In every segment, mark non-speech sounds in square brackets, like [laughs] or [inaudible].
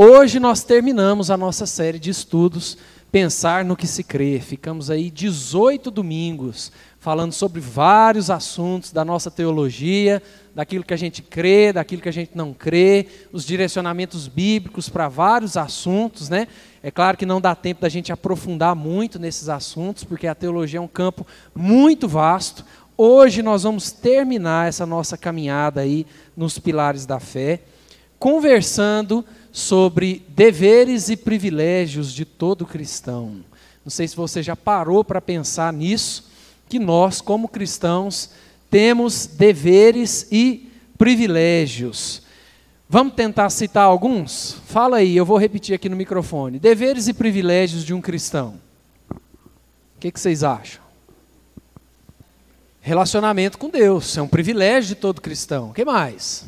Hoje nós terminamos a nossa série de estudos Pensar no que se crê. Ficamos aí 18 domingos falando sobre vários assuntos da nossa teologia, daquilo que a gente crê, daquilo que a gente não crê, os direcionamentos bíblicos para vários assuntos, né? É claro que não dá tempo da gente aprofundar muito nesses assuntos, porque a teologia é um campo muito vasto. Hoje nós vamos terminar essa nossa caminhada aí nos pilares da fé, conversando sobre deveres e privilégios de todo cristão. Não sei se você já parou para pensar nisso, que nós, como cristãos, temos deveres e privilégios. Vamos tentar citar alguns? Fala aí, eu vou repetir aqui no microfone. Deveres e privilégios de um cristão. O que, que vocês acham? Relacionamento com Deus, é um privilégio de todo cristão. O que mais?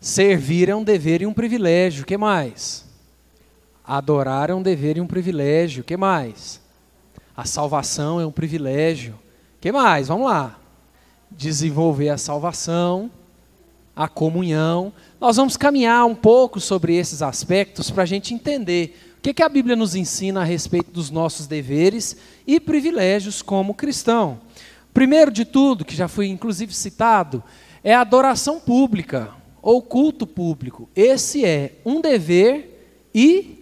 Servir é um dever e um privilégio. Que mais? Adorar é um dever e um privilégio. Que mais? A salvação é um privilégio. Que mais? Vamos lá. Desenvolver a salvação, a comunhão. Nós vamos caminhar um pouco sobre esses aspectos para a gente entender o que, que a Bíblia nos ensina a respeito dos nossos deveres e privilégios como cristão. Primeiro de tudo, que já foi inclusive citado, é a adoração pública ou culto público. Esse é um dever e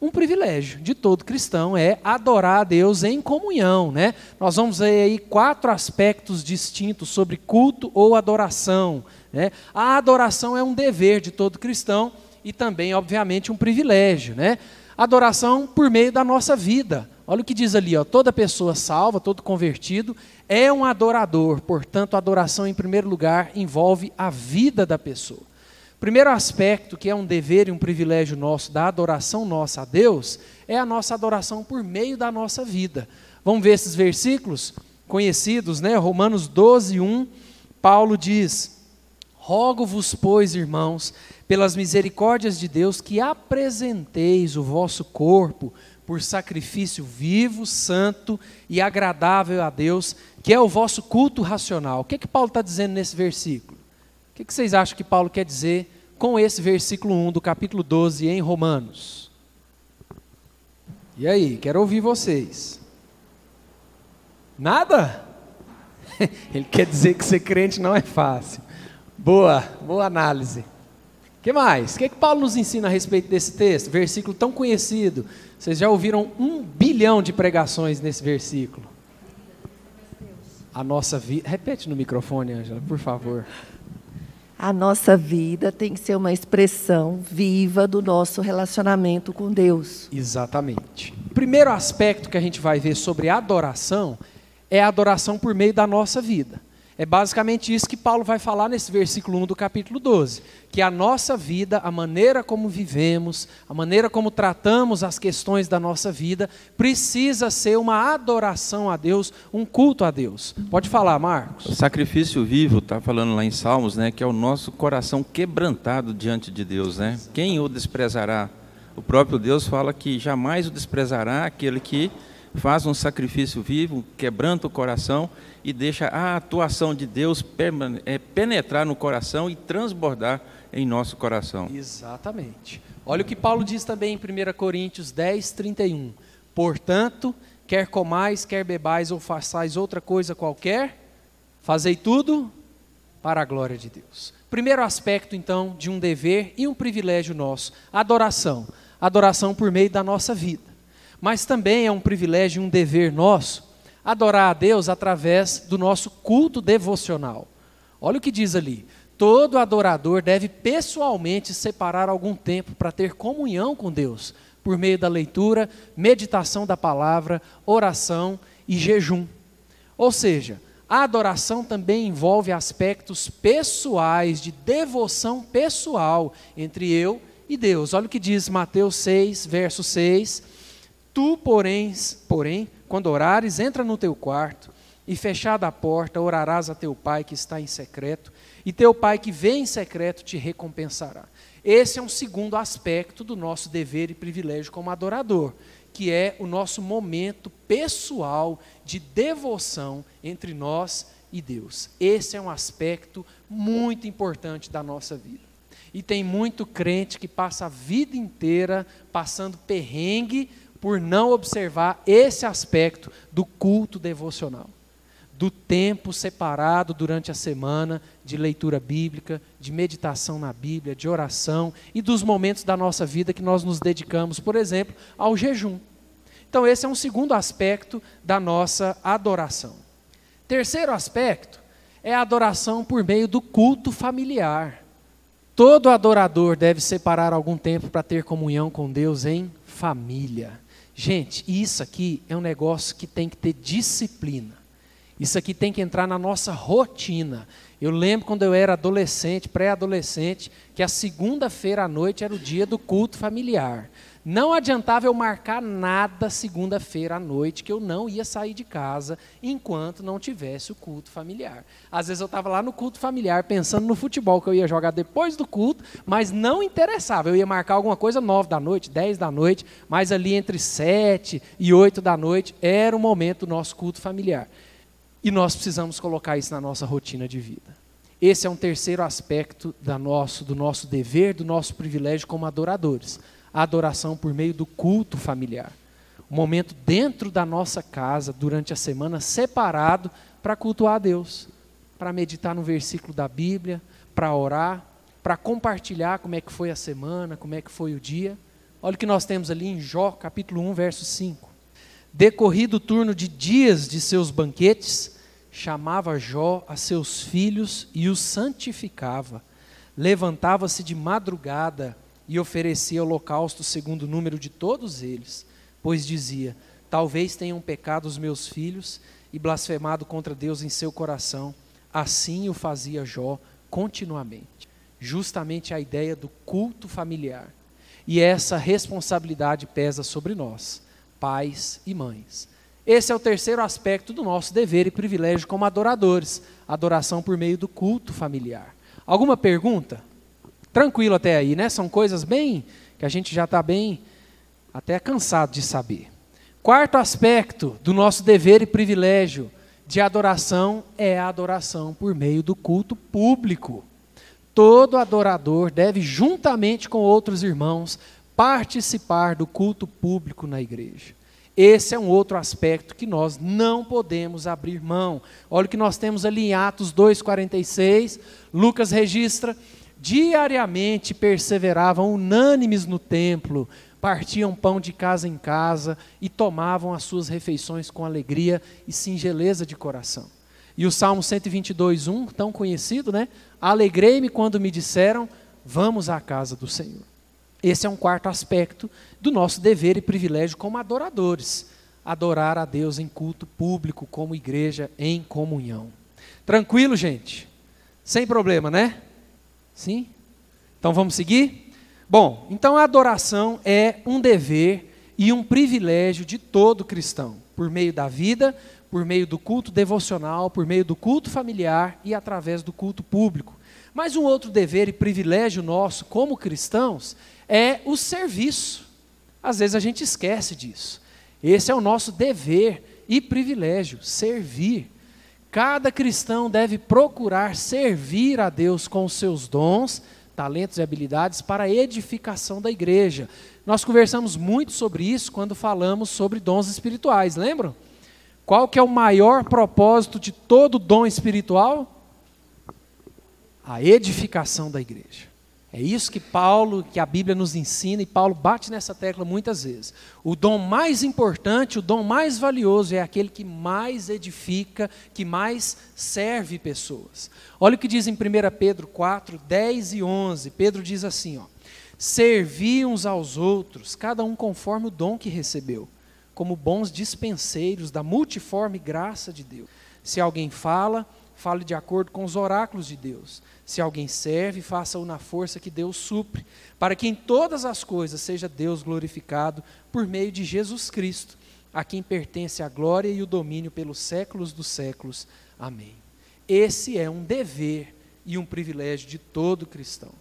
um privilégio de todo cristão é adorar a Deus em comunhão, né? Nós vamos ver aí quatro aspectos distintos sobre culto ou adoração, né? A adoração é um dever de todo cristão e também, obviamente, um privilégio, né? Adoração por meio da nossa vida. Olha o que diz ali, ó, toda pessoa salva, todo convertido é um adorador. Portanto, a adoração em primeiro lugar envolve a vida da pessoa. Primeiro aspecto que é um dever e um privilégio nosso da adoração nossa a Deus é a nossa adoração por meio da nossa vida. Vamos ver esses versículos conhecidos, né? Romanos 12, 1, Paulo diz: Rogo-vos, pois, irmãos, pelas misericórdias de Deus, que apresenteis o vosso corpo por sacrifício vivo, santo e agradável a Deus, que é o vosso culto racional. O que, que Paulo está dizendo nesse versículo? O que, que vocês acham que Paulo quer dizer com esse versículo 1 do capítulo 12 em Romanos? E aí, quero ouvir vocês. Nada? [laughs] Ele quer dizer que ser crente não é fácil. Boa, boa análise que mais? O que, é que Paulo nos ensina a respeito desse texto? Versículo tão conhecido. Vocês já ouviram um bilhão de pregações nesse versículo. A nossa vida. Repete no microfone, Ângela, por favor. A nossa vida tem que ser uma expressão viva do nosso relacionamento com Deus. Exatamente. O primeiro aspecto que a gente vai ver sobre adoração é a adoração por meio da nossa vida. É basicamente isso que Paulo vai falar nesse versículo 1 do capítulo 12, que a nossa vida, a maneira como vivemos, a maneira como tratamos as questões da nossa vida, precisa ser uma adoração a Deus, um culto a Deus. Pode falar, Marcos. O sacrifício vivo, está falando lá em Salmos, né, que é o nosso coração quebrantado diante de Deus, né? Quem o desprezará? O próprio Deus fala que jamais o desprezará aquele que faz um sacrifício vivo, quebranta o coração e deixa a atuação de Deus é, penetrar no coração e transbordar em nosso coração. Exatamente. Olha o que Paulo diz também em 1 Coríntios 10, 31. Portanto, quer comais, quer bebais ou façais outra coisa qualquer, fazei tudo para a glória de Deus. Primeiro aspecto, então, de um dever e um privilégio nosso: adoração. Adoração por meio da nossa vida mas também é um privilégio e um dever nosso adorar a Deus através do nosso culto devocional. Olha o que diz ali: todo adorador deve pessoalmente separar algum tempo para ter comunhão com Deus, por meio da leitura, meditação da palavra, oração e jejum. Ou seja, a adoração também envolve aspectos pessoais, de devoção pessoal entre eu e Deus. Olha o que diz Mateus 6, verso 6 Tu, porém, porém, quando orares, entra no teu quarto e fechada a porta, orarás a teu pai que está em secreto, e teu pai que vem em secreto te recompensará. Esse é um segundo aspecto do nosso dever e privilégio como adorador, que é o nosso momento pessoal de devoção entre nós e Deus. Esse é um aspecto muito importante da nossa vida. E tem muito crente que passa a vida inteira passando perrengue por não observar esse aspecto do culto devocional, do tempo separado durante a semana de leitura bíblica, de meditação na Bíblia, de oração e dos momentos da nossa vida que nós nos dedicamos, por exemplo, ao jejum. Então, esse é um segundo aspecto da nossa adoração. Terceiro aspecto é a adoração por meio do culto familiar. Todo adorador deve separar algum tempo para ter comunhão com Deus em família. Gente, isso aqui é um negócio que tem que ter disciplina. Isso aqui tem que entrar na nossa rotina. Eu lembro quando eu era adolescente, pré-adolescente, que a segunda-feira à noite era o dia do culto familiar. Não adiantava eu marcar nada segunda-feira à noite, que eu não ia sair de casa enquanto não tivesse o culto familiar. Às vezes eu estava lá no culto familiar pensando no futebol que eu ia jogar depois do culto, mas não interessava. Eu ia marcar alguma coisa nove da noite, dez da noite, mas ali entre sete e oito da noite era o momento do nosso culto familiar. E nós precisamos colocar isso na nossa rotina de vida. Esse é um terceiro aspecto da nosso, do nosso dever, do nosso privilégio como adoradores a adoração por meio do culto familiar. Um momento dentro da nossa casa, durante a semana, separado para cultuar a Deus, para meditar no versículo da Bíblia, para orar, para compartilhar como é que foi a semana, como é que foi o dia. Olha o que nós temos ali em Jó, capítulo 1, verso 5. Decorrido o turno de dias de seus banquetes, chamava Jó a seus filhos e os santificava. Levantava-se de madrugada e oferecia holocausto segundo o número de todos eles, pois dizia: Talvez tenham pecado os meus filhos e blasfemado contra Deus em seu coração. Assim o fazia Jó continuamente. Justamente a ideia do culto familiar. E essa responsabilidade pesa sobre nós, pais e mães. Esse é o terceiro aspecto do nosso dever e privilégio como adoradores: adoração por meio do culto familiar. Alguma pergunta? Tranquilo até aí, né? São coisas bem que a gente já está bem até cansado de saber. Quarto aspecto do nosso dever e privilégio de adoração é a adoração por meio do culto público. Todo adorador deve, juntamente com outros irmãos, participar do culto público na igreja. Esse é um outro aspecto que nós não podemos abrir mão. Olha o que nós temos ali em Atos 2,46. Lucas registra diariamente perseveravam unânimes no templo, partiam pão de casa em casa e tomavam as suas refeições com alegria e singeleza de coração. E o Salmo 122, 1, tão conhecido, né? Alegrei-me quando me disseram, vamos à casa do Senhor. Esse é um quarto aspecto do nosso dever e privilégio como adoradores. Adorar a Deus em culto público, como igreja, em comunhão. Tranquilo, gente? Sem problema, né? Sim? Então vamos seguir? Bom, então a adoração é um dever e um privilégio de todo cristão, por meio da vida, por meio do culto devocional, por meio do culto familiar e através do culto público. Mas um outro dever e privilégio nosso como cristãos é o serviço. Às vezes a gente esquece disso. Esse é o nosso dever e privilégio, servir. Cada cristão deve procurar servir a Deus com os seus dons, talentos e habilidades para a edificação da igreja. Nós conversamos muito sobre isso quando falamos sobre dons espirituais, lembram? Qual que é o maior propósito de todo dom espiritual? A edificação da igreja. É isso que Paulo, que a Bíblia nos ensina, e Paulo bate nessa tecla muitas vezes. O dom mais importante, o dom mais valioso é aquele que mais edifica, que mais serve pessoas. Olha o que diz em 1 Pedro 4, 10 e 11. Pedro diz assim: ó, Servi uns aos outros, cada um conforme o dom que recebeu, como bons dispenseiros da multiforme graça de Deus. Se alguém fala, fale de acordo com os oráculos de Deus. Se alguém serve, faça-o na força que Deus supre, para que em todas as coisas seja Deus glorificado por meio de Jesus Cristo, a quem pertence a glória e o domínio pelos séculos dos séculos. Amém. Esse é um dever e um privilégio de todo cristão.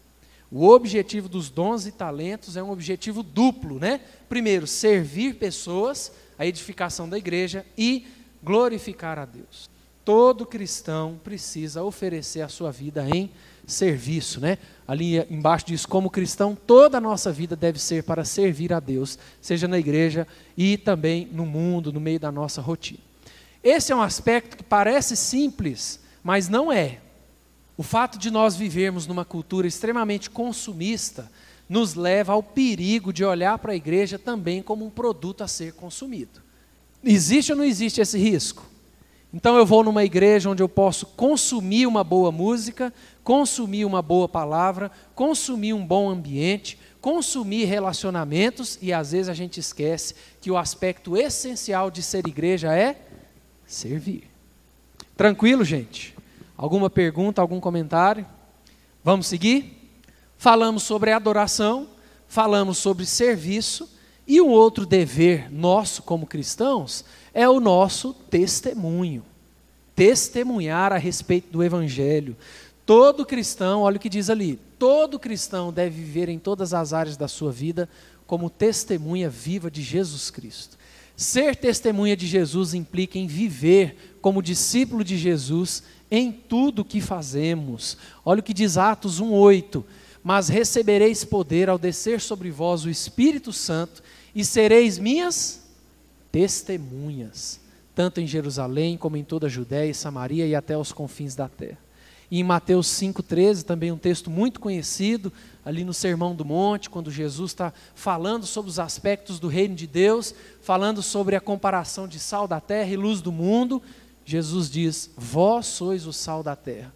O objetivo dos dons e talentos é um objetivo duplo, né? Primeiro, servir pessoas, a edificação da igreja e glorificar a Deus. Todo cristão precisa oferecer a sua vida em serviço, né? Ali embaixo diz como cristão, toda a nossa vida deve ser para servir a Deus, seja na igreja e também no mundo, no meio da nossa rotina. Esse é um aspecto que parece simples, mas não é. O fato de nós vivermos numa cultura extremamente consumista nos leva ao perigo de olhar para a igreja também como um produto a ser consumido. Existe ou não existe esse risco? Então eu vou numa igreja onde eu posso consumir uma boa música, consumir uma boa palavra, consumir um bom ambiente, consumir relacionamentos e às vezes a gente esquece que o aspecto essencial de ser igreja é servir. Tranquilo, gente? Alguma pergunta, algum comentário? Vamos seguir? Falamos sobre adoração, falamos sobre serviço e um outro dever nosso como cristãos é o nosso testemunho. Testemunhar a respeito do Evangelho. Todo cristão, olha o que diz ali: todo cristão deve viver em todas as áreas da sua vida como testemunha viva de Jesus Cristo. Ser testemunha de Jesus implica em viver como discípulo de Jesus em tudo o que fazemos. Olha o que diz Atos 1:8. Mas recebereis poder ao descer sobre vós o Espírito Santo e sereis minhas testemunhas, tanto em Jerusalém como em toda a Judéia e Samaria e até os confins da terra. E em Mateus 5,13, também um texto muito conhecido, ali no Sermão do Monte, quando Jesus está falando sobre os aspectos do reino de Deus, falando sobre a comparação de sal da terra e luz do mundo, Jesus diz: Vós sois o sal da terra.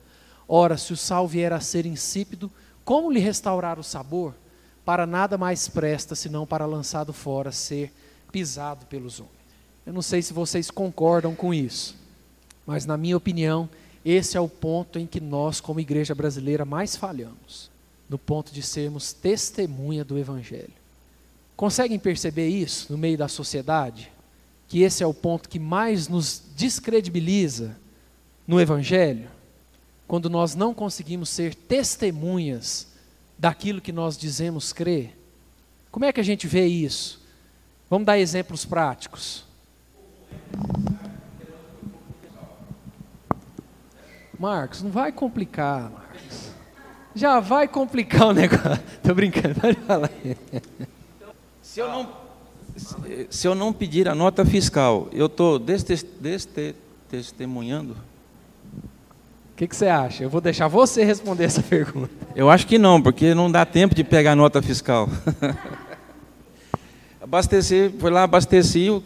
Ora, se o sal vier a ser insípido, como lhe restaurar o sabor? Para nada mais presta senão para lançado fora ser pisado pelos homens. Eu não sei se vocês concordam com isso, mas na minha opinião, esse é o ponto em que nós, como igreja brasileira, mais falhamos no ponto de sermos testemunha do Evangelho. Conseguem perceber isso no meio da sociedade? Que esse é o ponto que mais nos descredibiliza no Evangelho? Quando nós não conseguimos ser testemunhas daquilo que nós dizemos crer? Como é que a gente vê isso? Vamos dar exemplos práticos. Marcos, não vai complicar, Marcos. Já vai complicar o negócio. [laughs] Tô brincando, pode falar. Se eu não, se eu não pedir a nota fiscal, eu estou testemunhando? O que, que você acha? Eu vou deixar você responder essa [laughs] pergunta. Eu acho que não, porque não dá tempo de pegar nota fiscal. [laughs] Abasteci, fui lá, abasteci, eu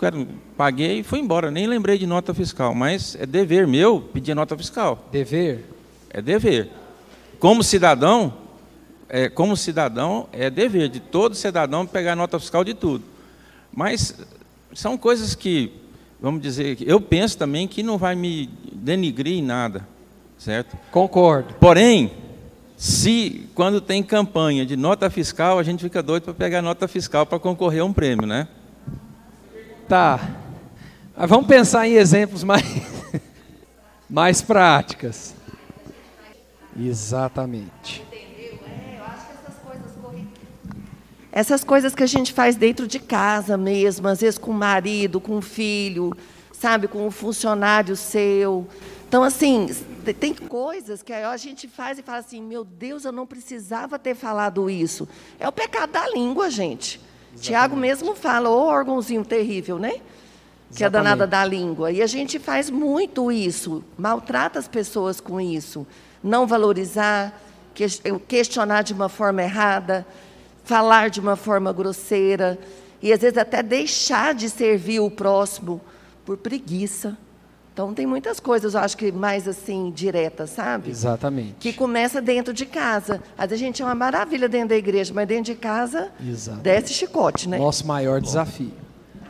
paguei e fui embora. Nem lembrei de nota fiscal, mas é dever meu pedir nota fiscal. Dever? É dever. Como cidadão, é, como cidadão, é dever de todo cidadão pegar nota fiscal de tudo. Mas são coisas que, vamos dizer, eu penso também que não vai me denigrir em nada, certo? Concordo. Porém, se quando tem campanha de nota fiscal, a gente fica doido para pegar nota fiscal para concorrer a um prêmio, né? Tá. Mas vamos pensar em exemplos mais, [laughs] mais práticas. Exatamente. Essas coisas que a gente faz dentro de casa mesmo, às vezes com o marido, com o filho, sabe, com o funcionário seu. Então, assim, tem coisas que a gente faz e fala assim: meu Deus, eu não precisava ter falado isso. É o pecado da língua, gente. Exatamente. Tiago mesmo fala, ô órgãozinho terrível, né? Que é danada da língua. E a gente faz muito isso, maltrata as pessoas com isso. Não valorizar, questionar de uma forma errada, falar de uma forma grosseira. E às vezes até deixar de servir o próximo por preguiça. Então tem muitas coisas, eu acho que mais assim, diretas, sabe? Exatamente. Que começa dentro de casa. Às vezes a gente é uma maravilha dentro da igreja, mas dentro de casa Exatamente. desce chicote, né? Nosso maior Bom. desafio.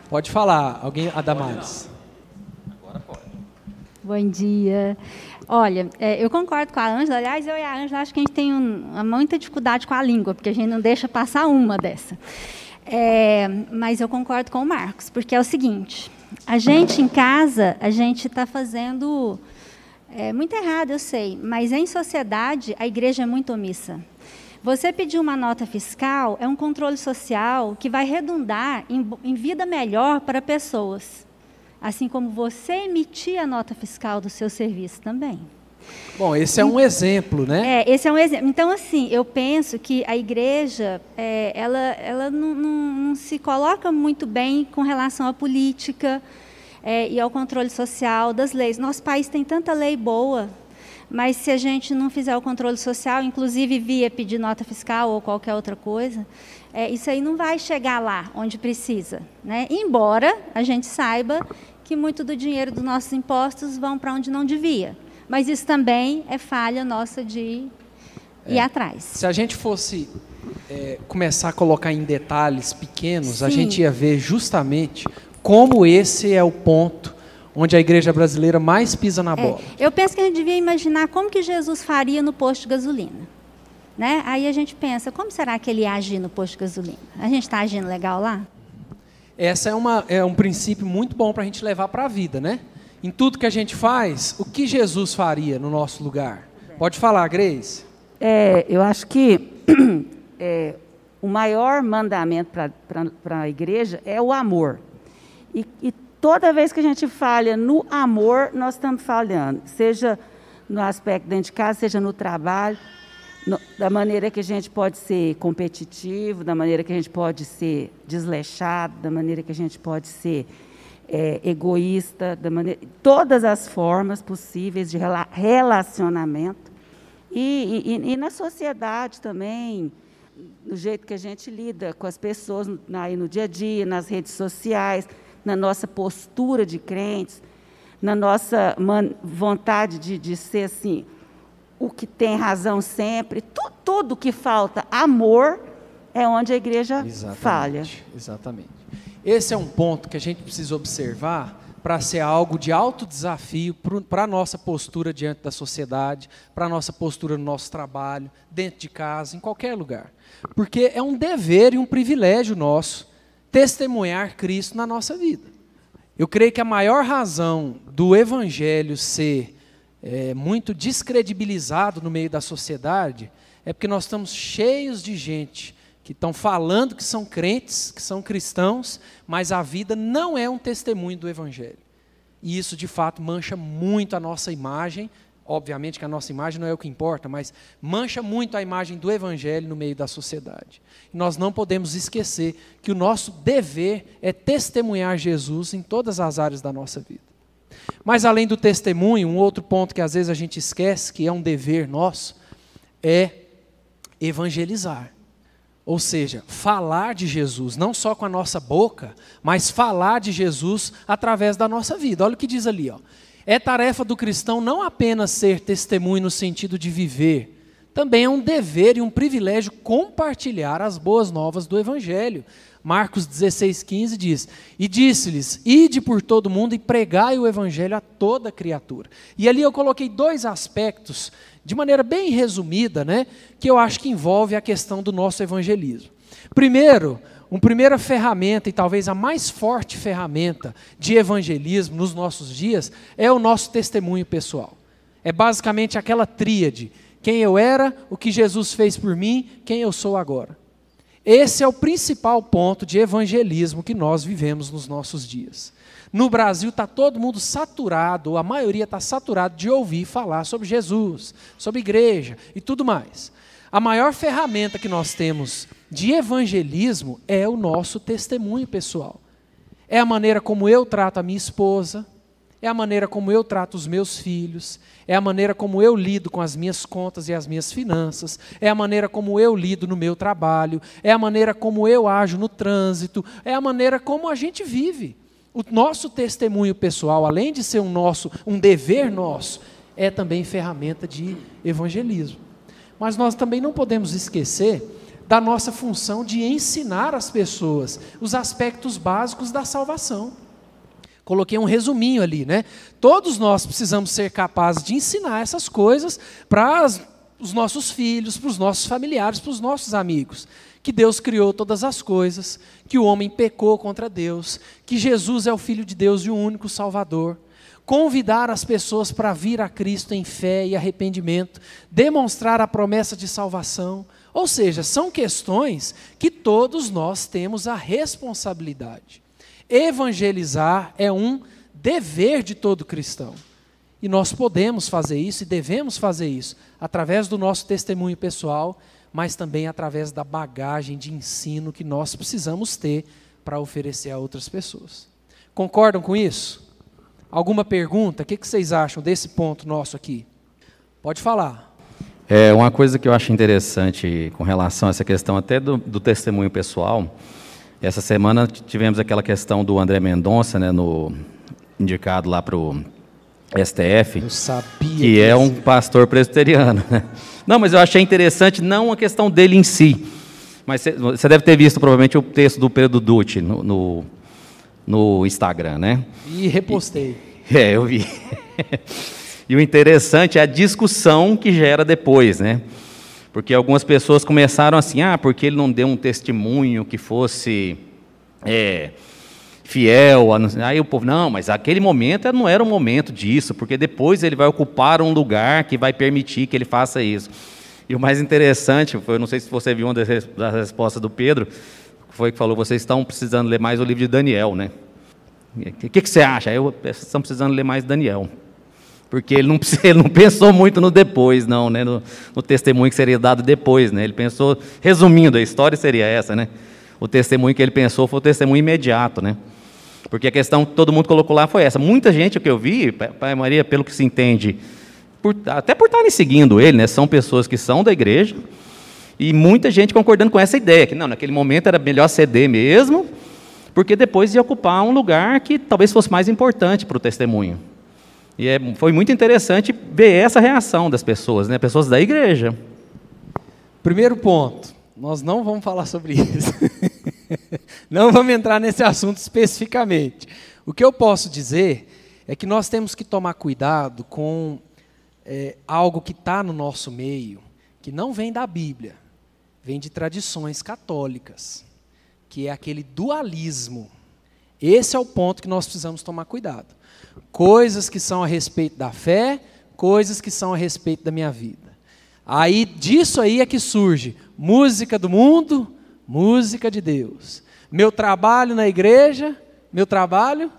Pode falar, alguém, Adamares. Agora pode. Bom dia. Olha, é, eu concordo com a Ângela. Aliás, eu e a Ângela acho que a gente tem um, muita dificuldade com a língua, porque a gente não deixa passar uma dessa. É, mas eu concordo com o Marcos, porque é o seguinte: a gente em casa, a gente está fazendo é, muito errado, eu sei, mas em sociedade a igreja é muito omissa. Você pedir uma nota fiscal é um controle social que vai redundar em, em vida melhor para pessoas, assim como você emitir a nota fiscal do seu serviço também. Bom, esse é um exemplo, né? É, esse é um exemplo. Então, assim, eu penso que a igreja, é, ela, ela não, não, não, se coloca muito bem com relação à política é, e ao controle social das leis. Nosso país tem tanta lei boa, mas se a gente não fizer o controle social, inclusive via pedir nota fiscal ou qualquer outra coisa, é, isso aí não vai chegar lá onde precisa. Né? Embora a gente saiba que muito do dinheiro dos nossos impostos vão para onde não devia. Mas isso também é falha nossa de ir é. atrás. Se a gente fosse é, começar a colocar em detalhes pequenos, Sim. a gente ia ver justamente como esse é o ponto onde a igreja brasileira mais pisa na é, bola. É, eu penso que a gente devia imaginar como que Jesus faria no posto de gasolina. Né? Aí a gente pensa, como será que ele ia agir no posto de gasolina? A gente está agindo legal lá? Essa é, uma, é um princípio muito bom para a gente levar para a vida, né? Em tudo que a gente faz, o que Jesus faria no nosso lugar? Pode falar, Grace. É, eu acho que [clears throat] é, o maior mandamento para a igreja é o amor. E, e, toda vez que a gente falha no amor, nós estamos falhando. Seja no aspecto dentro de casa, seja no trabalho, no, da maneira que a gente pode ser competitivo, da maneira que a gente pode ser desleixado, da maneira que a gente pode ser é, egoísta, maneira, todas as formas possíveis de rela relacionamento. E, e, e, na sociedade também, no jeito que a gente lida com as pessoas aí no dia a dia, nas redes sociais, na nossa postura de crentes, na nossa vontade de, de ser assim, o que tem razão sempre, tu, tudo que falta amor é onde a igreja exatamente, falha. Exatamente. Esse é um ponto que a gente precisa observar para ser algo de alto desafio para a nossa postura diante da sociedade, para a nossa postura no nosso trabalho, dentro de casa, em qualquer lugar. Porque é um dever e um privilégio nosso testemunhar Cristo na nossa vida. Eu creio que a maior razão do Evangelho ser é, muito descredibilizado no meio da sociedade é porque nós estamos cheios de gente que estão falando que são crentes, que são cristãos, mas a vida não é um testemunho do Evangelho. E isso, de fato, mancha muito a nossa imagem. Obviamente que a nossa imagem não é o que importa, mas mancha muito a imagem do Evangelho no meio da sociedade. Nós não podemos esquecer que o nosso dever é testemunhar Jesus em todas as áreas da nossa vida. Mas além do testemunho, um outro ponto que às vezes a gente esquece, que é um dever nosso, é evangelizar. Ou seja, falar de Jesus, não só com a nossa boca, mas falar de Jesus através da nossa vida. Olha o que diz ali. Ó. É tarefa do cristão não apenas ser testemunho no sentido de viver, também é um dever e um privilégio compartilhar as boas novas do Evangelho. Marcos 16,15 diz: E disse-lhes: Ide por todo mundo e pregai o Evangelho a toda criatura. E ali eu coloquei dois aspectos de maneira bem resumida, né, que eu acho que envolve a questão do nosso evangelismo. Primeiro, uma primeira ferramenta, e talvez a mais forte ferramenta de evangelismo nos nossos dias, é o nosso testemunho pessoal. É basicamente aquela tríade: quem eu era, o que Jesus fez por mim, quem eu sou agora. Esse é o principal ponto de evangelismo que nós vivemos nos nossos dias. No Brasil está todo mundo saturado, a maioria está saturado de ouvir falar sobre Jesus, sobre igreja e tudo mais. A maior ferramenta que nós temos de evangelismo é o nosso testemunho pessoal. É a maneira como eu trato a minha esposa, é a maneira como eu trato os meus filhos, é a maneira como eu lido com as minhas contas e as minhas finanças, é a maneira como eu lido no meu trabalho, é a maneira como eu ajo no trânsito, é a maneira como a gente vive. O nosso testemunho pessoal, além de ser um nosso, um dever nosso, é também ferramenta de evangelismo. Mas nós também não podemos esquecer da nossa função de ensinar as pessoas os aspectos básicos da salvação. Coloquei um resuminho ali, né? Todos nós precisamos ser capazes de ensinar essas coisas para os nossos filhos, para os nossos familiares, para os nossos amigos que Deus criou todas as coisas, que o homem pecou contra Deus, que Jesus é o Filho de Deus e o único Salvador. Convidar as pessoas para vir a Cristo em fé e arrependimento, demonstrar a promessa de salvação. Ou seja, são questões que todos nós temos a responsabilidade. Evangelizar é um dever de todo cristão. E nós podemos fazer isso e devemos fazer isso através do nosso testemunho pessoal, mas também através da bagagem de ensino que nós precisamos ter para oferecer a outras pessoas. Concordam com isso? Alguma pergunta? O que vocês acham desse ponto nosso aqui? Pode falar. É uma coisa que eu acho interessante com relação a essa questão até do, do testemunho pessoal. Essa semana tivemos aquela questão do André Mendonça, né, no indicado lá para o STF, eu sabia que é um pastor presbiteriano. Né? Não, mas eu achei interessante não a questão dele em si, mas você deve ter visto provavelmente o texto do Pedro Dutti no, no, no Instagram, né? E repostei. E, [laughs] é, eu vi. [laughs] e o interessante é a discussão que gera depois, né? Porque algumas pessoas começaram assim, ah, porque ele não deu um testemunho que fosse é, fiel. Aí o povo, não, mas aquele momento não era o momento disso, porque depois ele vai ocupar um lugar que vai permitir que ele faça isso. E o mais interessante, foi, não sei se você viu uma das respostas do Pedro, foi que falou: vocês estão precisando ler mais o livro de Daniel, né? O que, que, você acha? Eu, vocês estão precisando ler mais Daniel. Porque ele não, [laughs] ele não pensou muito no depois, não, né? No, no, testemunho que seria dado depois, né? Ele pensou, resumindo, a história seria essa, né? O testemunho que ele pensou foi o testemunho imediato, né? Porque a questão que todo mundo colocou lá foi essa. Muita gente, o que eu vi, Pai Maria, pelo que se entende, por, até por estarem seguindo ele, né, são pessoas que são da igreja, e muita gente concordando com essa ideia, que não, naquele momento era melhor ceder mesmo, porque depois ia ocupar um lugar que talvez fosse mais importante para o testemunho. E é, foi muito interessante ver essa reação das pessoas, né, pessoas da igreja. Primeiro ponto, nós não vamos falar sobre isso. [laughs] [laughs] não vamos entrar nesse assunto especificamente. O que eu posso dizer é que nós temos que tomar cuidado com é, algo que está no nosso meio, que não vem da Bíblia, vem de tradições católicas, que é aquele dualismo. Esse é o ponto que nós precisamos tomar cuidado. Coisas que são a respeito da fé, coisas que são a respeito da minha vida. Aí disso aí é que surge música do mundo, música de Deus. Meu trabalho na igreja, meu trabalho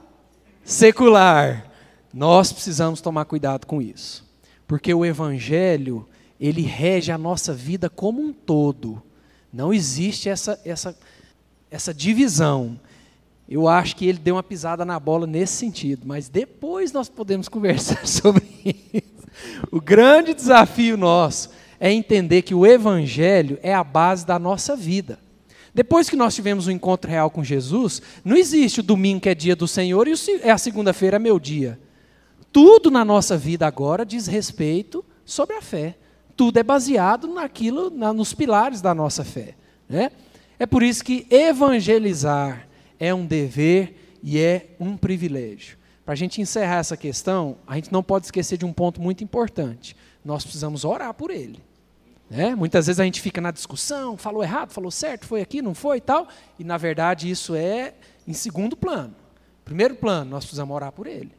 secular. Nós precisamos tomar cuidado com isso. Porque o evangelho, ele rege a nossa vida como um todo. Não existe essa, essa, essa divisão. Eu acho que ele deu uma pisada na bola nesse sentido, mas depois nós podemos [laughs] conversar sobre isso. O grande desafio nosso é entender que o Evangelho é a base da nossa vida. Depois que nós tivemos um encontro real com Jesus, não existe o domingo que é dia do Senhor e a segunda-feira é meu dia. Tudo na nossa vida agora diz respeito sobre a fé. Tudo é baseado naquilo, na, nos pilares da nossa fé. Né? É por isso que evangelizar é um dever e é um privilégio. Para a gente encerrar essa questão, a gente não pode esquecer de um ponto muito importante. Nós precisamos orar por ele. Né? Muitas vezes a gente fica na discussão, falou errado, falou certo, foi aqui, não foi e tal, e na verdade isso é em segundo plano. Primeiro plano, nós precisamos orar por ele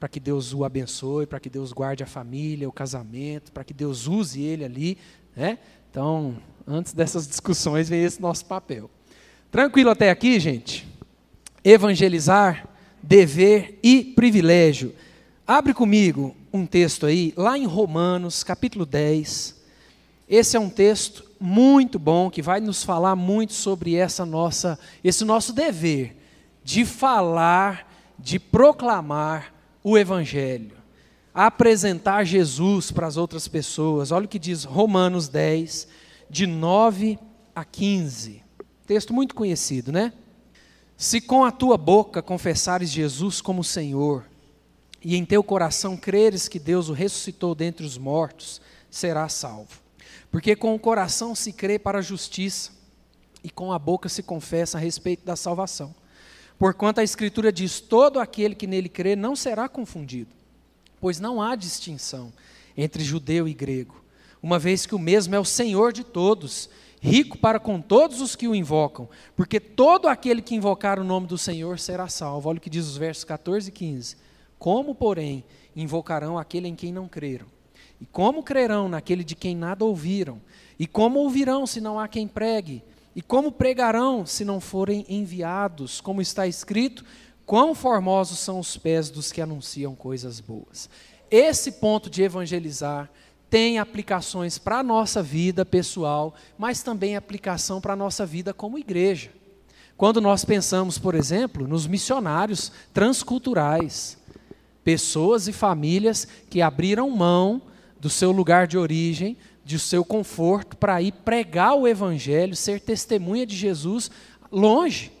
para que Deus o abençoe, para que Deus guarde a família, o casamento, para que Deus use ele ali. Né? Então, antes dessas discussões, vem esse nosso papel. Tranquilo até aqui, gente? Evangelizar, dever e privilégio. Abre comigo um texto aí, lá em Romanos, capítulo 10. Esse é um texto muito bom que vai nos falar muito sobre essa nossa, esse nosso dever de falar, de proclamar o Evangelho, apresentar Jesus para as outras pessoas. Olha o que diz Romanos 10, de 9 a 15. Texto muito conhecido, né? Se com a tua boca confessares Jesus como Senhor, e em teu coração creres que Deus o ressuscitou dentre os mortos, serás salvo. Porque com o coração se crê para a justiça, e com a boca se confessa a respeito da salvação. Porquanto a Escritura diz: todo aquele que nele crê não será confundido, pois não há distinção entre judeu e grego, uma vez que o mesmo é o Senhor de todos, rico para com todos os que o invocam, porque todo aquele que invocar o nome do Senhor será salvo. Olha o que diz os versos 14 e 15. Como, porém, invocarão aquele em quem não creram? E como crerão naquele de quem nada ouviram? E como ouvirão se não há quem pregue? E como pregarão se não forem enviados? Como está escrito, quão formosos são os pés dos que anunciam coisas boas. esse ponto de evangelizar tem aplicações para a nossa vida pessoal, mas também aplicação para a nossa vida como igreja. Quando nós pensamos, por exemplo, nos missionários transculturais, pessoas e famílias que abriram mão do seu lugar de origem, do seu conforto, para ir pregar o Evangelho, ser testemunha de Jesus longe.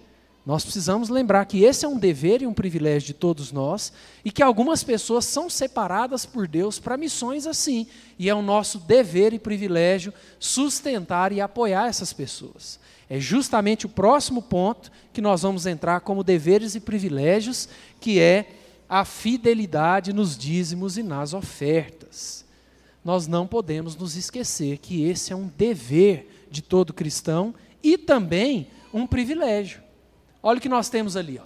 Nós precisamos lembrar que esse é um dever e um privilégio de todos nós e que algumas pessoas são separadas por Deus para missões assim. E é o nosso dever e privilégio sustentar e apoiar essas pessoas. É justamente o próximo ponto que nós vamos entrar como deveres e privilégios, que é a fidelidade nos dízimos e nas ofertas. Nós não podemos nos esquecer que esse é um dever de todo cristão e também um privilégio. Olha o que nós temos ali. Ó.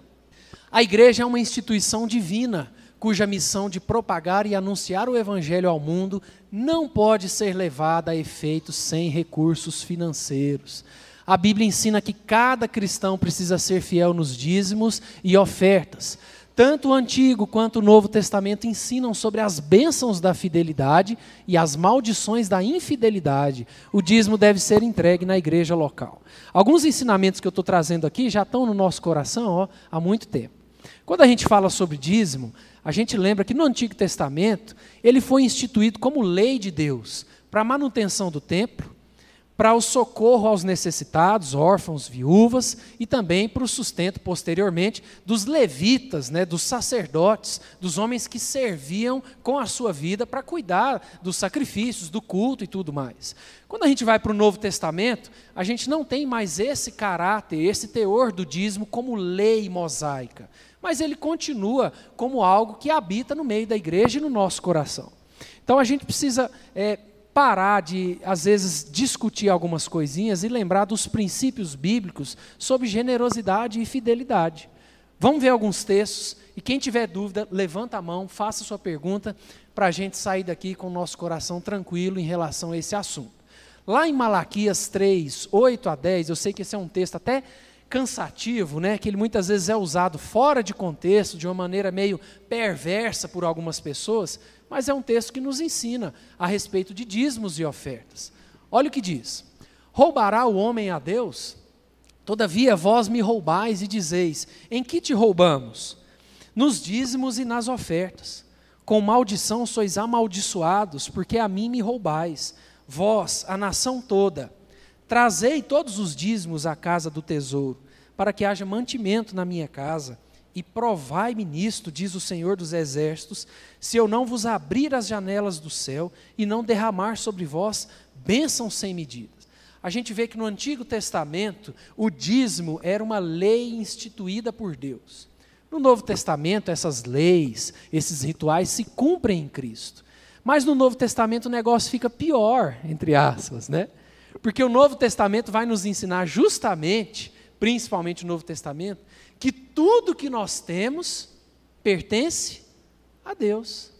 A igreja é uma instituição divina, cuja missão de propagar e anunciar o evangelho ao mundo não pode ser levada a efeito sem recursos financeiros. A Bíblia ensina que cada cristão precisa ser fiel nos dízimos e ofertas. Tanto o Antigo quanto o Novo Testamento ensinam sobre as bênçãos da fidelidade e as maldições da infidelidade. O dízimo deve ser entregue na igreja local. Alguns ensinamentos que eu estou trazendo aqui já estão no nosso coração ó, há muito tempo. Quando a gente fala sobre dízimo, a gente lembra que no Antigo Testamento ele foi instituído como lei de Deus para manutenção do templo, para o socorro aos necessitados, órfãos, viúvas e também para o sustento posteriormente dos levitas, né, dos sacerdotes, dos homens que serviam com a sua vida para cuidar dos sacrifícios, do culto e tudo mais. Quando a gente vai para o Novo Testamento, a gente não tem mais esse caráter, esse teor do dízimo como lei mosaica, mas ele continua como algo que habita no meio da igreja e no nosso coração. Então a gente precisa é, parar de, às vezes, discutir algumas coisinhas e lembrar dos princípios bíblicos sobre generosidade e fidelidade. Vamos ver alguns textos e quem tiver dúvida, levanta a mão, faça sua pergunta para a gente sair daqui com o nosso coração tranquilo em relação a esse assunto. Lá em Malaquias 3, 8 a 10, eu sei que esse é um texto até cansativo, né, que ele muitas vezes é usado fora de contexto, de uma maneira meio perversa por algumas pessoas, mas é um texto que nos ensina a respeito de dízimos e ofertas. Olha o que diz: Roubará o homem a Deus? Todavia vós me roubais e dizeis: Em que te roubamos? Nos dízimos e nas ofertas. Com maldição sois amaldiçoados, porque a mim me roubais, vós, a nação toda. Trazei todos os dízimos à casa do tesouro, para que haja mantimento na minha casa. E provai-me nisto, diz o Senhor dos Exércitos, se eu não vos abrir as janelas do céu e não derramar sobre vós bênçãos sem medidas. A gente vê que no Antigo Testamento o dízimo era uma lei instituída por Deus. No Novo Testamento, essas leis, esses rituais se cumprem em Cristo. Mas no Novo Testamento o negócio fica pior, entre aspas, né? Porque o Novo Testamento vai nos ensinar justamente, principalmente o Novo Testamento, que tudo que nós temos pertence a Deus.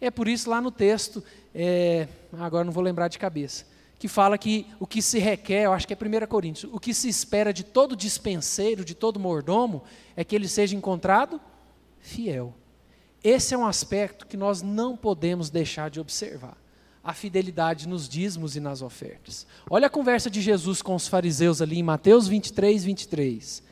É por isso lá no texto, é, agora não vou lembrar de cabeça, que fala que o que se requer, eu acho que é 1 Coríntios, o que se espera de todo dispenseiro, de todo mordomo, é que ele seja encontrado fiel. Esse é um aspecto que nós não podemos deixar de observar a fidelidade nos dízimos e nas ofertas. Olha a conversa de Jesus com os fariseus ali em Mateus 23, 23.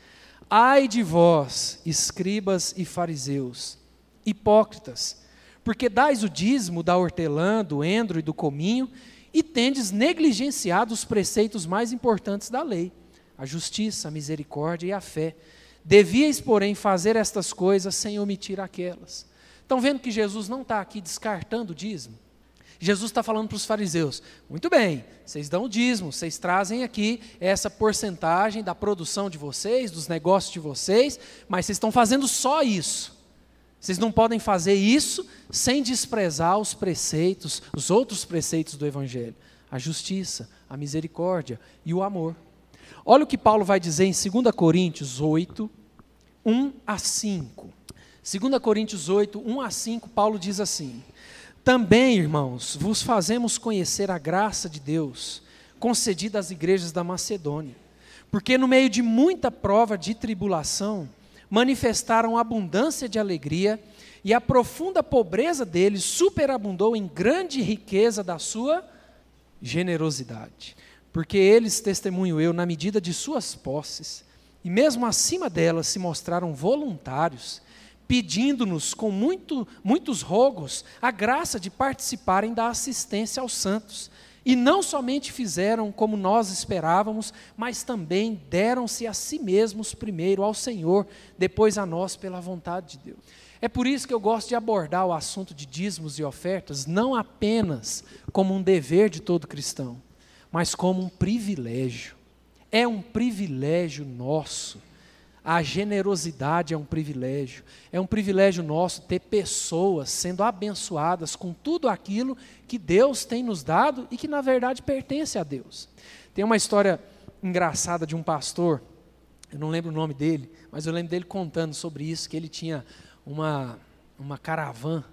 Ai de vós, escribas e fariseus, hipócritas, porque dais o dízimo da hortelã, do endro e do cominho, e tendes negligenciado os preceitos mais importantes da lei, a justiça, a misericórdia e a fé. Devíeis, porém, fazer estas coisas sem omitir aquelas. Estão vendo que Jesus não está aqui descartando o dízimo? Jesus está falando para os fariseus: muito bem, vocês dão o dízimo, vocês trazem aqui essa porcentagem da produção de vocês, dos negócios de vocês, mas vocês estão fazendo só isso. Vocês não podem fazer isso sem desprezar os preceitos, os outros preceitos do Evangelho: a justiça, a misericórdia e o amor. Olha o que Paulo vai dizer em 2 Coríntios 8, 1 a 5. 2 Coríntios 8, 1 a 5, Paulo diz assim: também, irmãos, vos fazemos conhecer a graça de Deus concedida às igrejas da Macedônia, porque no meio de muita prova de tribulação, manifestaram abundância de alegria, e a profunda pobreza deles superabundou em grande riqueza da sua generosidade. Porque eles, testemunho eu, na medida de suas posses, e mesmo acima delas se mostraram voluntários, pedindo-nos com muito, muitos rogos a graça de participarem da assistência aos santos. E não somente fizeram como nós esperávamos, mas também deram-se a si mesmos primeiro ao Senhor, depois a nós pela vontade de Deus. É por isso que eu gosto de abordar o assunto de dízimos e ofertas não apenas como um dever de todo cristão, mas como um privilégio. É um privilégio nosso a generosidade é um privilégio. É um privilégio nosso ter pessoas sendo abençoadas com tudo aquilo que Deus tem nos dado e que, na verdade, pertence a Deus. Tem uma história engraçada de um pastor, eu não lembro o nome dele, mas eu lembro dele contando sobre isso, que ele tinha uma, uma caravana,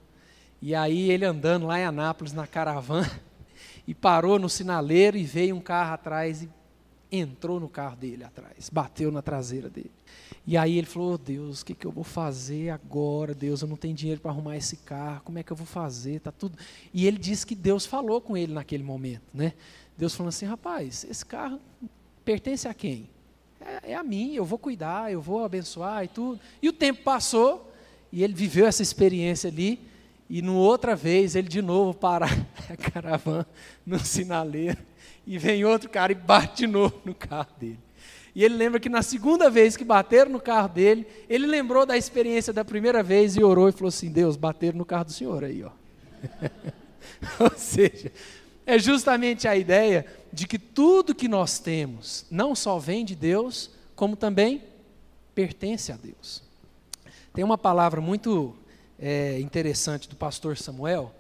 e aí ele andando lá em Anápolis na caravana, [laughs] e parou no sinaleiro e veio um carro atrás e entrou no carro dele atrás, bateu na traseira dele. E aí ele falou: oh, Deus, o que, que eu vou fazer agora? Deus, eu não tenho dinheiro para arrumar esse carro, como é que eu vou fazer? Tá tudo. E ele disse que Deus falou com ele naquele momento, né? Deus falou assim: rapaz, esse carro pertence a quem? É, é a mim, eu vou cuidar, eu vou abençoar e tudo. E o tempo passou e ele viveu essa experiência ali. E no outra vez ele de novo para [laughs] a caravana no sinaleiro e vem outro cara e bate de novo no carro dele. E ele lembra que na segunda vez que bateram no carro dele, ele lembrou da experiência da primeira vez e orou e falou assim: Deus, bateram no carro do senhor aí, ó. [laughs] Ou seja, é justamente a ideia de que tudo que nós temos não só vem de Deus, como também pertence a Deus. Tem uma palavra muito é, interessante do pastor Samuel.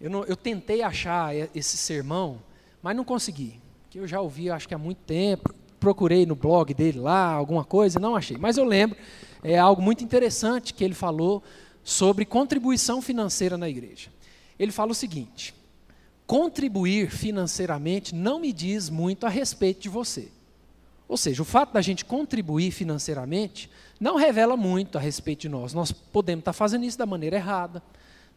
Eu, não, eu tentei achar esse sermão, mas não consegui. Que eu já ouvi, acho que há muito tempo procurei no blog dele lá, alguma coisa, não achei. Mas eu lembro, é algo muito interessante que ele falou sobre contribuição financeira na igreja. Ele fala o seguinte: contribuir financeiramente não me diz muito a respeito de você. Ou seja, o fato da gente contribuir financeiramente não revela muito a respeito de nós. Nós podemos estar fazendo isso da maneira errada,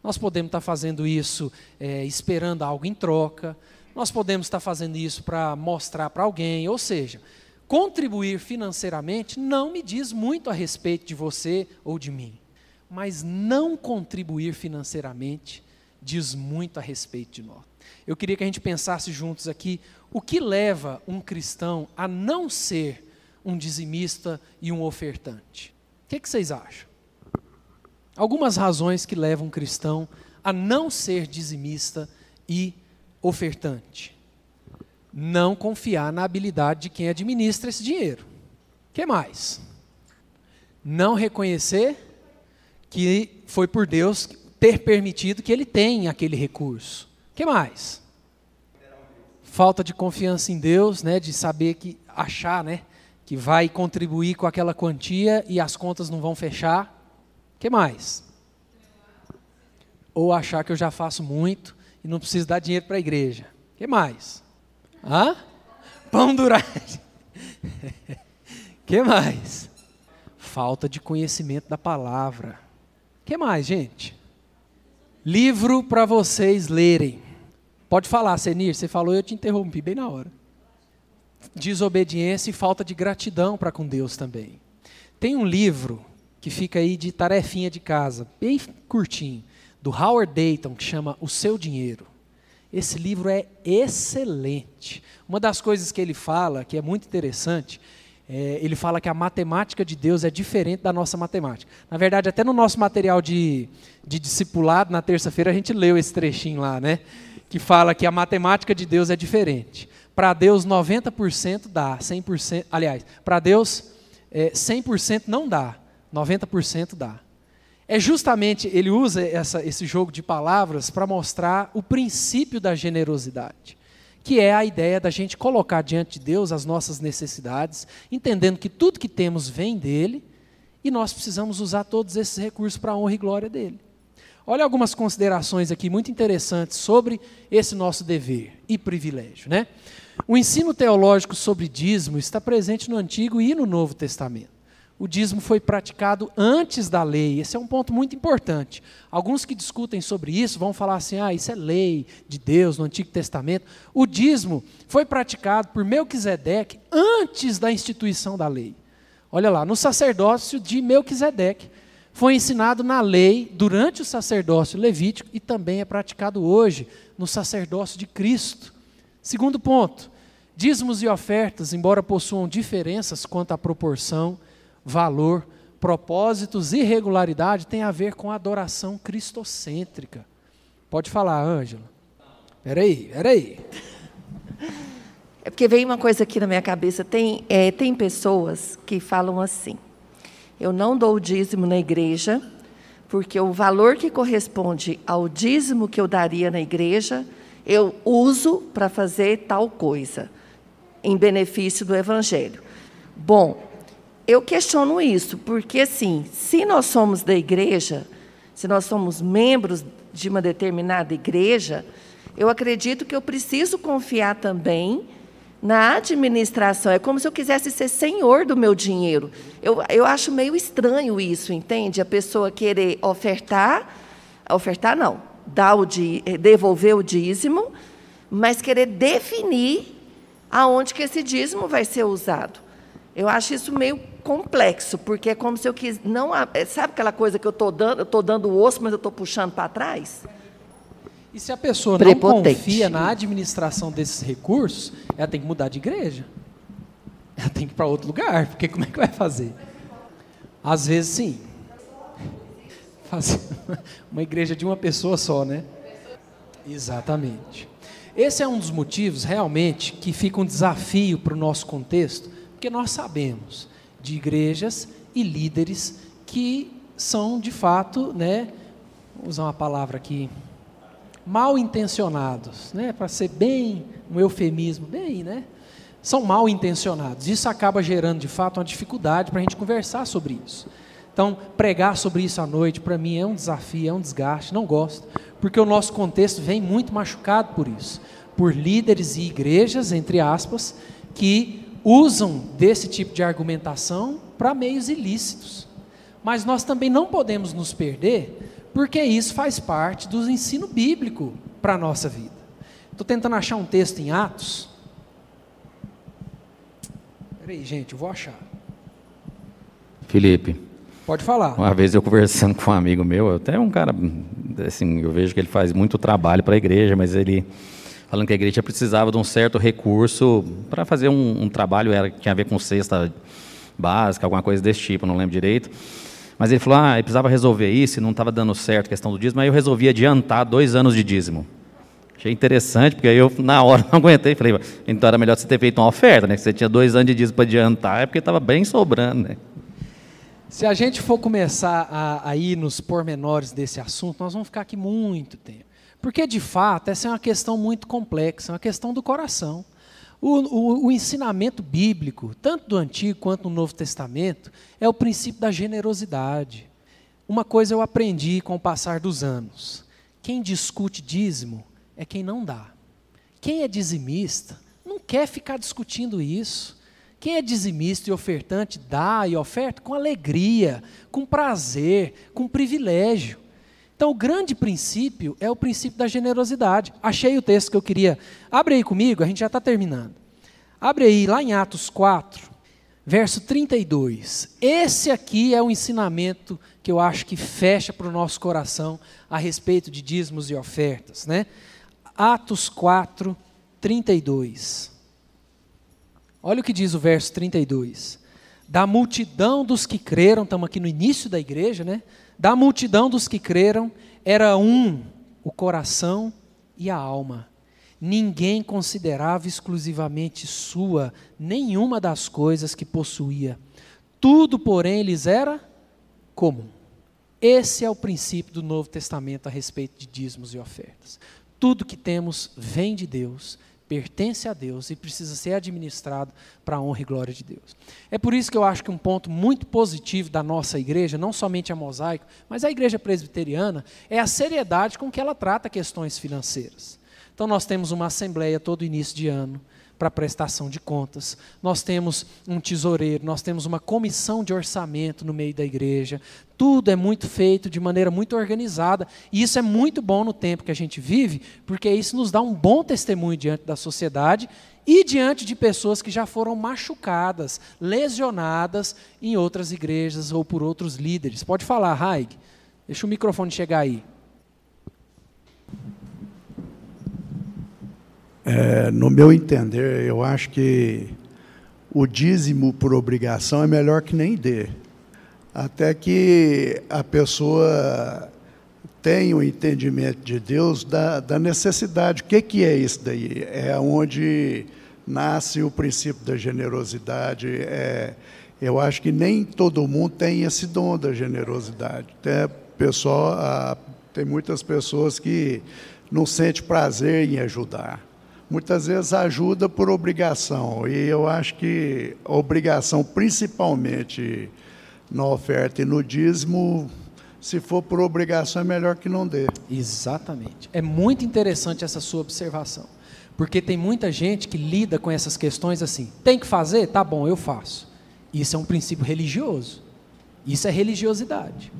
nós podemos estar fazendo isso é, esperando algo em troca, nós podemos estar fazendo isso para mostrar para alguém, ou seja, contribuir financeiramente não me diz muito a respeito de você ou de mim, mas não contribuir financeiramente diz muito a respeito de nós. Eu queria que a gente pensasse juntos aqui o que leva um cristão a não ser um dizimista e um ofertante. O que, que vocês acham? Algumas razões que levam um cristão a não ser dizimista e ofertante. Não confiar na habilidade de quem administra esse dinheiro. Que mais? Não reconhecer que foi por Deus ter permitido que ele tenha aquele recurso. Que mais? Falta de confiança em Deus, né, de saber que achar, né, que vai contribuir com aquela quantia e as contas não vão fechar. Que mais? Ou achar que eu já faço muito e não preciso dar dinheiro para a igreja. O que mais? Hã? Pão durante. [laughs] que mais? Falta de conhecimento da palavra. que mais, gente? Livro para vocês lerem. Pode falar, Senir, você falou eu te interrompi bem na hora. Desobediência e falta de gratidão para com Deus também. Tem um livro que fica aí de tarefinha de casa, bem curtinho do Howard Dayton, que chama O Seu Dinheiro. Esse livro é excelente. Uma das coisas que ele fala, que é muito interessante, é, ele fala que a matemática de Deus é diferente da nossa matemática. Na verdade, até no nosso material de, de discipulado, na terça-feira, a gente leu esse trechinho lá, né? Que fala que a matemática de Deus é diferente. Para Deus, 90% dá, 100%. Aliás, para Deus, é, 100% não dá, 90% dá é justamente, ele usa essa, esse jogo de palavras para mostrar o princípio da generosidade, que é a ideia da gente colocar diante de Deus as nossas necessidades, entendendo que tudo que temos vem dele e nós precisamos usar todos esses recursos para a honra e glória dele. Olha algumas considerações aqui muito interessantes sobre esse nosso dever e privilégio. Né? O ensino teológico sobre dízimo está presente no Antigo e no Novo Testamento. O dízimo foi praticado antes da lei. Esse é um ponto muito importante. Alguns que discutem sobre isso vão falar assim: ah, isso é lei de Deus no Antigo Testamento. O dízimo foi praticado por Melquisedeque antes da instituição da lei. Olha lá, no sacerdócio de Melquisedeque. Foi ensinado na lei durante o sacerdócio levítico e também é praticado hoje no sacerdócio de Cristo. Segundo ponto, dízimos e ofertas, embora possuam diferenças quanto à proporção, valor, propósitos e regularidade tem a ver com adoração cristocêntrica. Pode falar, Ângela. Peraí, peraí. É porque veio uma coisa aqui na minha cabeça. Tem, é, tem pessoas que falam assim: eu não dou o dízimo na igreja, porque o valor que corresponde ao dízimo que eu daria na igreja, eu uso para fazer tal coisa, em benefício do evangelho. Bom, eu questiono isso, porque assim, se nós somos da igreja, se nós somos membros de uma determinada igreja, eu acredito que eu preciso confiar também na administração. É como se eu quisesse ser senhor do meu dinheiro. Eu, eu acho meio estranho isso, entende? A pessoa querer ofertar, ofertar não, dar o devolver o dízimo, mas querer definir aonde que esse dízimo vai ser usado. Eu acho isso meio complexo, porque é como se eu quis não, é, sabe aquela coisa que eu estou dando, eu estou dando o osso, mas eu estou puxando para trás? E se a pessoa não confia na administração desses recursos, ela tem que mudar de igreja. Ela tem que ir para outro lugar, porque como é que vai fazer? Às vezes sim. Fazer [laughs] uma igreja de uma pessoa só, né? Exatamente. Esse é um dos motivos realmente que fica um desafio para o nosso contexto, porque nós sabemos de igrejas e líderes que são, de fato, né, vou usar uma palavra aqui, mal intencionados, né, para ser bem, um eufemismo, bem, né, são mal intencionados. Isso acaba gerando, de fato, uma dificuldade para a gente conversar sobre isso. Então, pregar sobre isso à noite, para mim, é um desafio, é um desgaste, não gosto, porque o nosso contexto vem muito machucado por isso, por líderes e igrejas, entre aspas, que usam desse tipo de argumentação para meios ilícitos. Mas nós também não podemos nos perder, porque isso faz parte do ensino bíblico para a nossa vida. Estou tentando achar um texto em Atos. Peraí, gente, eu vou achar. Felipe. Pode falar. Uma vez eu conversando com um amigo meu, até um cara, assim, eu vejo que ele faz muito trabalho para a igreja, mas ele falando que a igreja precisava de um certo recurso para fazer um, um, trabalho, era, tinha a ver com cesta básica, alguma coisa desse tipo, não lembro direito. Mas ele falou, ah, ele precisava resolver isso não estava dando certo a questão do dízimo, aí eu resolvi adiantar dois anos de dízimo. Achei interessante, porque aí eu, na hora, [laughs] não aguentei. Falei, então era melhor você ter feito uma oferta, né? Que você tinha dois anos de dízimo para adiantar, é porque estava bem sobrando, né? Se a gente for começar a, a ir nos pormenores desse assunto, nós vamos ficar aqui muito tempo. Porque, de fato, essa é uma questão muito complexa, é uma questão do coração. O, o, o, ensinamento bíblico, tanto do Antigo quanto do Novo Testamento, é o princípio da generosidade. Uma coisa eu aprendi com o passar dos anos: quem discute dízimo é quem não dá. Quem é dizimista não quer ficar discutindo isso. Quem é dizimista e ofertante dá e oferta com alegria, com prazer, com privilégio. Então, o grande princípio é o princípio da generosidade. Achei o texto que eu queria. Abre aí comigo, a gente já está terminando. Abre aí, lá em Atos 4, verso 32. Esse aqui é o ensinamento que eu acho que fecha para o nosso coração a respeito de dízimos e ofertas. Né? Atos 4, 32. Olha o que diz o verso 32. Da multidão dos que creram, estamos aqui no início da igreja, né? Da multidão dos que creram, era um o coração e a alma. Ninguém considerava exclusivamente sua nenhuma das coisas que possuía. Tudo, porém, lhes era comum. Esse é o princípio do Novo Testamento a respeito de dízimos e ofertas. Tudo que temos vem de Deus pertence a Deus e precisa ser administrado para a honra e glória de Deus. É por isso que eu acho que um ponto muito positivo da nossa igreja, não somente a mosaico, mas a igreja presbiteriana, é a seriedade com que ela trata questões financeiras. Então nós temos uma assembleia todo início de ano para prestação de contas, nós temos um tesoureiro, nós temos uma comissão de orçamento no meio da igreja. Tudo é muito feito de maneira muito organizada, e isso é muito bom no tempo que a gente vive, porque isso nos dá um bom testemunho diante da sociedade e diante de pessoas que já foram machucadas, lesionadas em outras igrejas ou por outros líderes. Pode falar, Raig. Deixa o microfone chegar aí. É, no meu entender, eu acho que o dízimo por obrigação é melhor que nem dê. Até que a pessoa tenha o um entendimento de Deus da, da necessidade. O que, que é isso daí? É onde nasce o princípio da generosidade. É, eu acho que nem todo mundo tem esse dom da generosidade. Até pessoal, ah, tem muitas pessoas que não sentem prazer em ajudar muitas vezes ajuda por obrigação. E eu acho que obrigação, principalmente na oferta e no dízimo, se for por obrigação, é melhor que não dê. Exatamente. É muito interessante essa sua observação. Porque tem muita gente que lida com essas questões assim: tem que fazer? Tá bom, eu faço. Isso é um princípio religioso. Isso é religiosidade.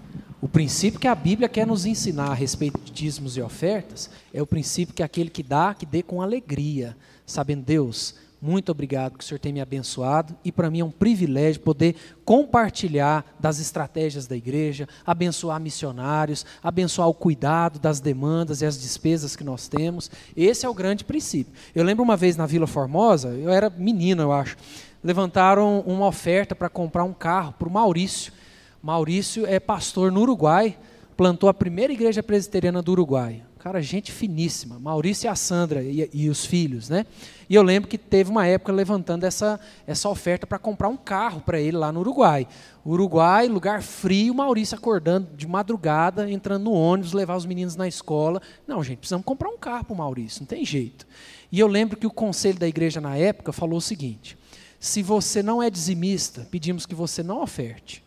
Princípio que a Bíblia quer nos ensinar a respeito de dízimos e ofertas é o princípio que aquele que dá, que dê com alegria, sabendo, Deus, muito obrigado que o Senhor tem me abençoado e para mim é um privilégio poder compartilhar das estratégias da igreja, abençoar missionários, abençoar o cuidado das demandas e as despesas que nós temos. Esse é o grande princípio. Eu lembro uma vez na Vila Formosa, eu era menino, eu acho, levantaram uma oferta para comprar um carro para o Maurício. Maurício é pastor no Uruguai, plantou a primeira igreja presbiteriana do Uruguai. Cara, gente finíssima. Maurício e a Sandra e, e os filhos, né? E eu lembro que teve uma época levantando essa, essa oferta para comprar um carro para ele lá no Uruguai. Uruguai, lugar frio, Maurício acordando de madrugada, entrando no ônibus, levar os meninos na escola. Não, gente, precisamos comprar um carro para o Maurício, não tem jeito. E eu lembro que o conselho da igreja na época falou o seguinte: se você não é dizimista, pedimos que você não oferte.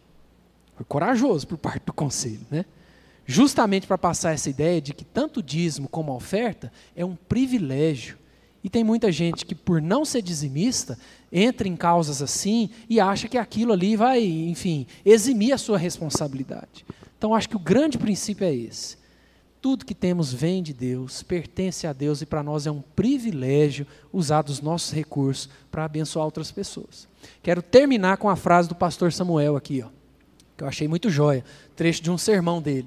Foi corajoso por parte do conselho, né? Justamente para passar essa ideia de que tanto o dízimo como oferta é um privilégio. E tem muita gente que, por não ser dizimista, entra em causas assim e acha que aquilo ali vai, enfim, eximir a sua responsabilidade. Então, acho que o grande princípio é esse. Tudo que temos vem de Deus, pertence a Deus e para nós é um privilégio usar os nossos recursos para abençoar outras pessoas. Quero terminar com a frase do pastor Samuel aqui, ó que eu achei muito jóia, trecho de um sermão dele.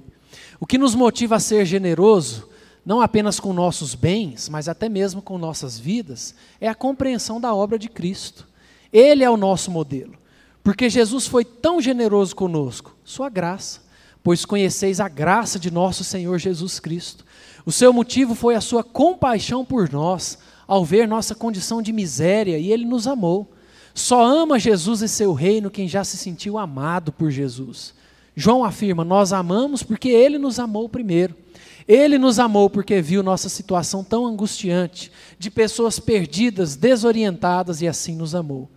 O que nos motiva a ser generoso, não apenas com nossos bens, mas até mesmo com nossas vidas, é a compreensão da obra de Cristo. Ele é o nosso modelo. Porque Jesus foi tão generoso conosco, sua graça, pois conheceis a graça de nosso Senhor Jesus Cristo. O seu motivo foi a sua compaixão por nós, ao ver nossa condição de miséria, e ele nos amou. Só ama Jesus e seu reino quem já se sentiu amado por Jesus. João afirma: Nós amamos porque ele nos amou primeiro. Ele nos amou porque viu nossa situação tão angustiante, de pessoas perdidas, desorientadas e assim nos amou.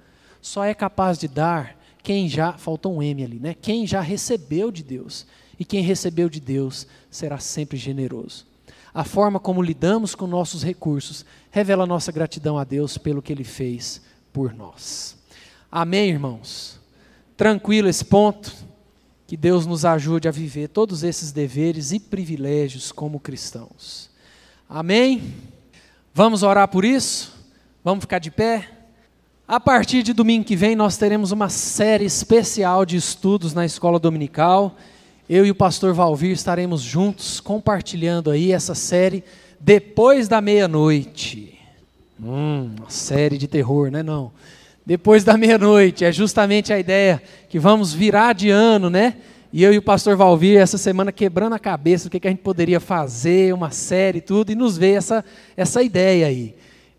Só é capaz de dar quem já, faltou um M ali, né? Quem já recebeu de Deus. E quem recebeu de Deus será sempre generoso. A forma como lidamos com nossos recursos revela nossa gratidão a Deus pelo que ele fez por nós. Amém, irmãos? Tranquilo esse ponto? Que Deus nos ajude a viver todos esses deveres e privilégios como cristãos. Amém? Vamos orar por isso? Vamos ficar de pé? A partir de domingo que vem, nós teremos uma série especial de estudos na escola dominical. Eu e o pastor Valvir estaremos juntos compartilhando aí essa série depois da meia-noite. Hum, uma série de terror, né? Não. Depois da meia-noite, é justamente a ideia que vamos virar de ano, né? E eu e o pastor Valvir, essa semana, quebrando a cabeça, o que, que a gente poderia fazer, uma série e tudo, e nos veio essa, essa ideia aí,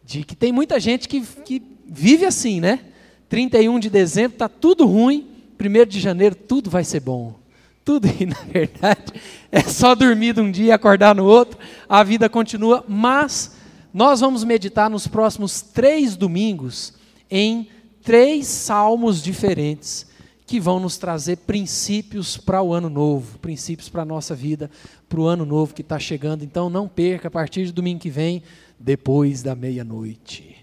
de que tem muita gente que, que vive assim, né? 31 de dezembro está tudo ruim, 1 de janeiro tudo vai ser bom. Tudo, [laughs] e na verdade, é só dormir de um dia e acordar no outro, a vida continua, mas nós vamos meditar nos próximos três domingos em três salmos diferentes que vão nos trazer princípios para o ano novo, princípios para a nossa vida, para o ano novo que está chegando. Então não perca a partir de domingo que vem, depois da meia-noite.